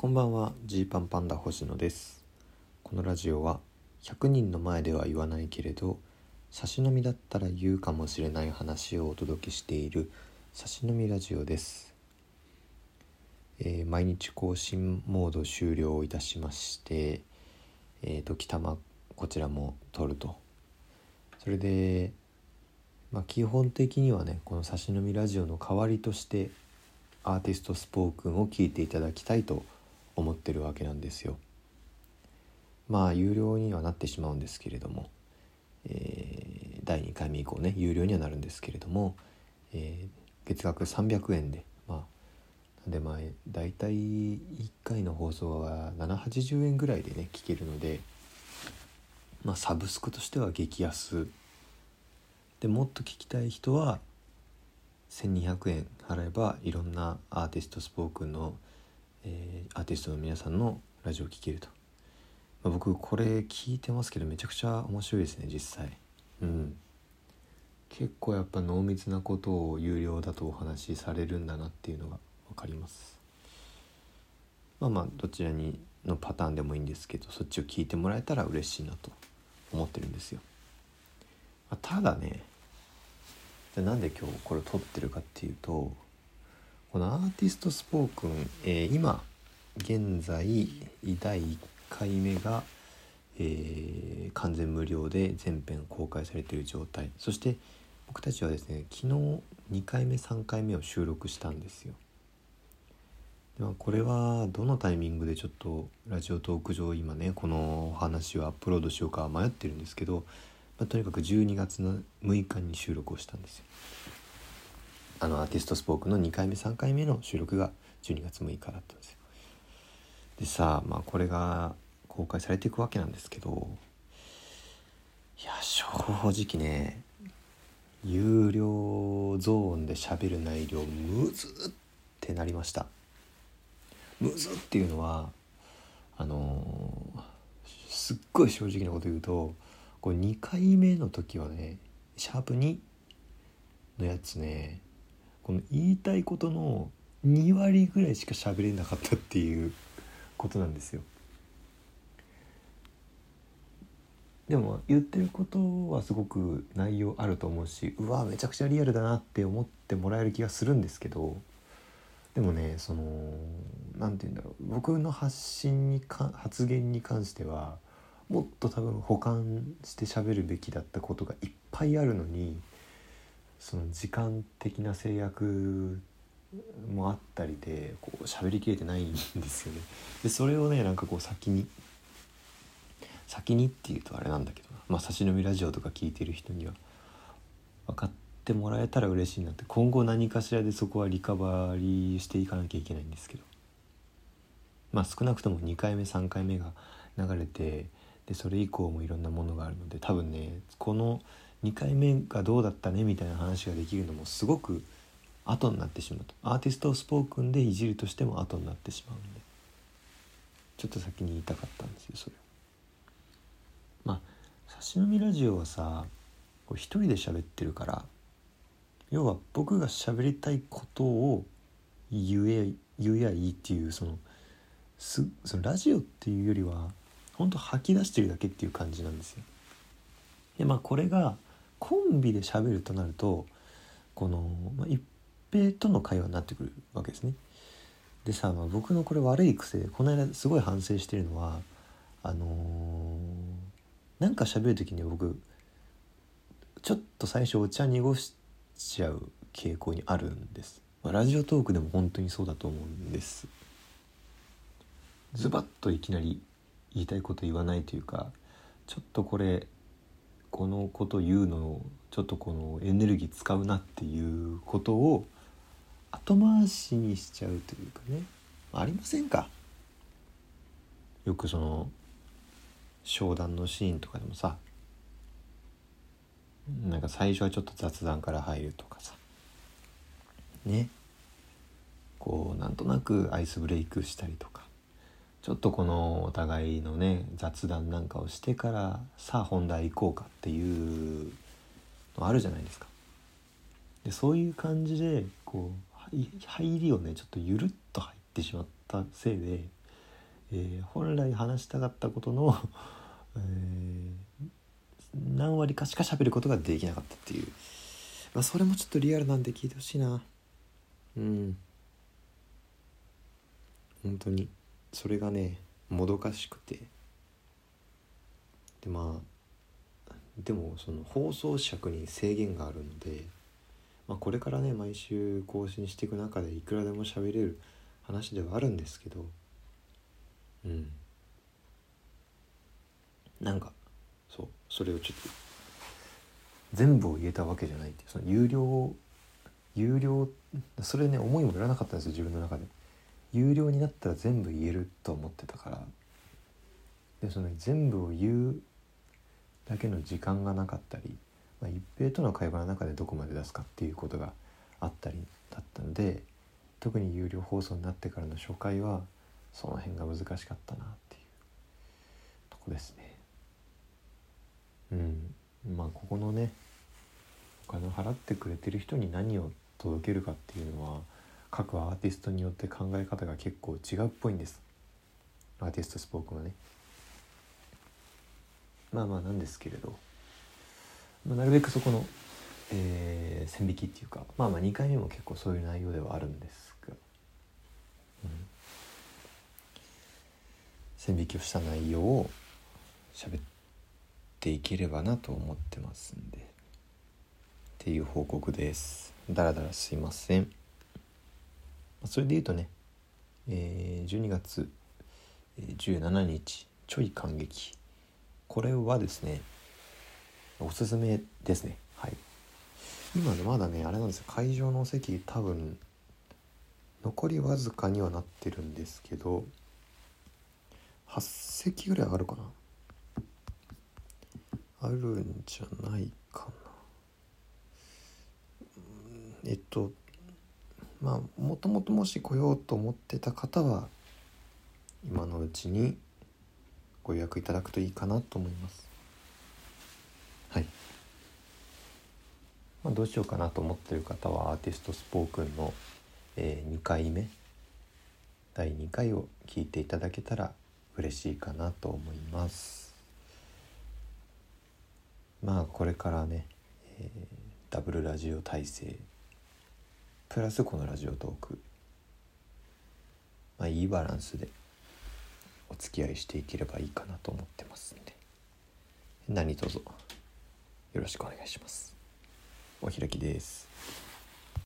こんばんは。ジーパンパンダ星野です。このラジオは100人の前では言わないけれど差し飲みだったら言うかもしれない話をお届けしている差し飲みラジオです、えー、毎日更新モード終了いたしましてえー、時たまこちらも撮ると。それでまあ基本的にはねこの差し飲みラジオの代わりとしてアーティストスポークンを聞いていただきたいと思ってるわけなんですよ。まあ有料にはなってしまうんですけれども、えー、第2回目以降ね有料にはなるんですけれども、えー、月額300円でまあでまあ大体1回の放送は780円ぐらいでね聞けるのでまあサブスクとしては激安でもっと聞きたい人は1200円払えばいろんなアーティストスポークンの、えー、アーティストの皆さんのラジオを聴けると、まあ、僕これ聞いてますけどめちゃくちゃ面白いですね実際。うん。結構やっぱ濃密なことを有料だとお話しされるんだなっていうのが分かります。まあまあどちらにのパターンでもいいんですけどそっちを聞いてもらえたら嬉しいなと思ってるんですよ、まあ、ただねじゃなんで今日これを撮ってるかっていうとこのアーティストスポークン、えー、今現在第1回目が、えー、完全無料で全編公開されている状態そして僕たちはですね昨日2回目3回目を収録したんですよ。でまあ、これはどのタイミングでちょっとラジオトーク上今ねこのお話をアップロードしようか迷ってるんですけどまあ、とにかく12月の6日に収録をしたんですよあのアーティストスポークの2回目3回目の収録が12月6日だったんですよ。でさまあこれが公開されていくわけなんですけどいや正直ね有料ゾーンで喋る内容むずってなりました。むずっていうのはあのー、すっごい正直なこと言うとこれ2回目の時はねシャープ2のやつねこの言いたいことの2割ぐらいしか喋れなかったっていうことなんですよ。でも言ってることはすごく内容あると思うしうわめちゃくちゃリアルだなって思ってもらえる気がするんですけどでもねその何て言うんだろう僕の発信にか発言に関してはもっと多分保管して喋るべきだったことがいっぱいあるのにその時間的な制約もあったりでこう喋りきれてないんですよね。でそれをねなんかこう先に先にっていうとあれなんだけどまあ差し飲みラジオとか聞いてる人には分かってもらえたら嬉しいなって。今後何かしらでそこはリカバリーしていかなきゃいけないんですけど。まあ少なくとも2回目3回目が流れてでそれ以降もいろんなものがあるので多分ねこの2回目がどうだったねみたいな話ができるのもすごく後になってしまうと。アーティストをスポークンでいじるとしても後になってしまうんで。ちょっと先に言いたかったんですよそれ。まあ差し飲みラジオはさ一人で喋ってるから要は僕が喋りたいことを言え言えやいいっていうそのすそのラジオっていうよりはほんと吐き出してるだけっていう感じなんですよ。でまあこれがコンビで喋るとなるとこの、まあ、一平との会話になってくるわけですね。でさ、まあ、僕のこれ悪い癖でこの間すごい反省してるのはあのー、なんか喋る時に僕ちょっと最初お茶濁しちゃう傾向にあるんです。まあ、ラジオトークでも本当にそうだと思うんです。ズバッといきなり言いたいこと言わないというかちょっとこれこのこと言うのちょっとこのエネルギー使うなっていうことを後回しにしちゃうというかね。ありませんか？よくその商談のシーンとかでもさなんか最初はちょっと雑談から入るとかさ。ね。こうなんとなくアイスブレイクしたりとか。ちょっとこのお互いのね雑談なんかをしてからさあ本題行こうかっていうのあるじゃないですか。でそういう感じでこう入りをねちょっとゆるっと入ってしまったせいでえー、本来話したかったことの、えー、何割かしか喋ることができなかったっていう、まあ、それもちょっとリアルなんで聞いてほしいな。うん。本当に。それがねもどかしくて。でまあでもその放送尺に制限があるので、まあ、これからね毎週更新していく中でいくらでも喋れる話ではあるんですけどうん。なんかそうそれをちょっと全部を言えたわけじゃないってその有料有料それね思いもよらなかったんですよ自分の中で。有料になったら全部言えると思ってたからでその全部を言うだけの時間がなかったり、まあ、一平との会話の中でどこまで出すかっていうことがあったりだったので特に有料放送になってからの初回はその辺が難しかったなっていうとこですね。うんまあここのねお金を払ってくれてる人に何を届けるかっていうのは各アーティストによって考え方が結構違うっぽいんです。アーティストスポークはね。まあまあなんですけれど、まあ、なるべくそこの、えー、線引きっていうかまあまあ2回目も結構そういう内容ではあるんですが、うん、線引きをした内容を喋っていければなと思ってますんで。っていう報告です。だらだらすいません。それで言うとね、えー、12月17日ちょい感激。これはですねおすすめですね。はい。今ねまだねあれなんですよ。会場の席多分残りわずかにはなってるんですけど8席ぐらいあるかな。あるんじゃないかな。えっとまあもともともし来ようと思ってた方は今のうちにご予約いただくといいかなと思います。はい、まあ、どうしようかなと思ってる方はアーティストスポークンの、えー、2回目第2回を聞いていただけたら嬉しいかなと思います。まあこれからね、えー、ダブルラジオ体制プラスこのラジオトーク。まあいいバランスでお付き合いしていければいいかなと思ってますんで。何卒よろしくお願いします。お開きです。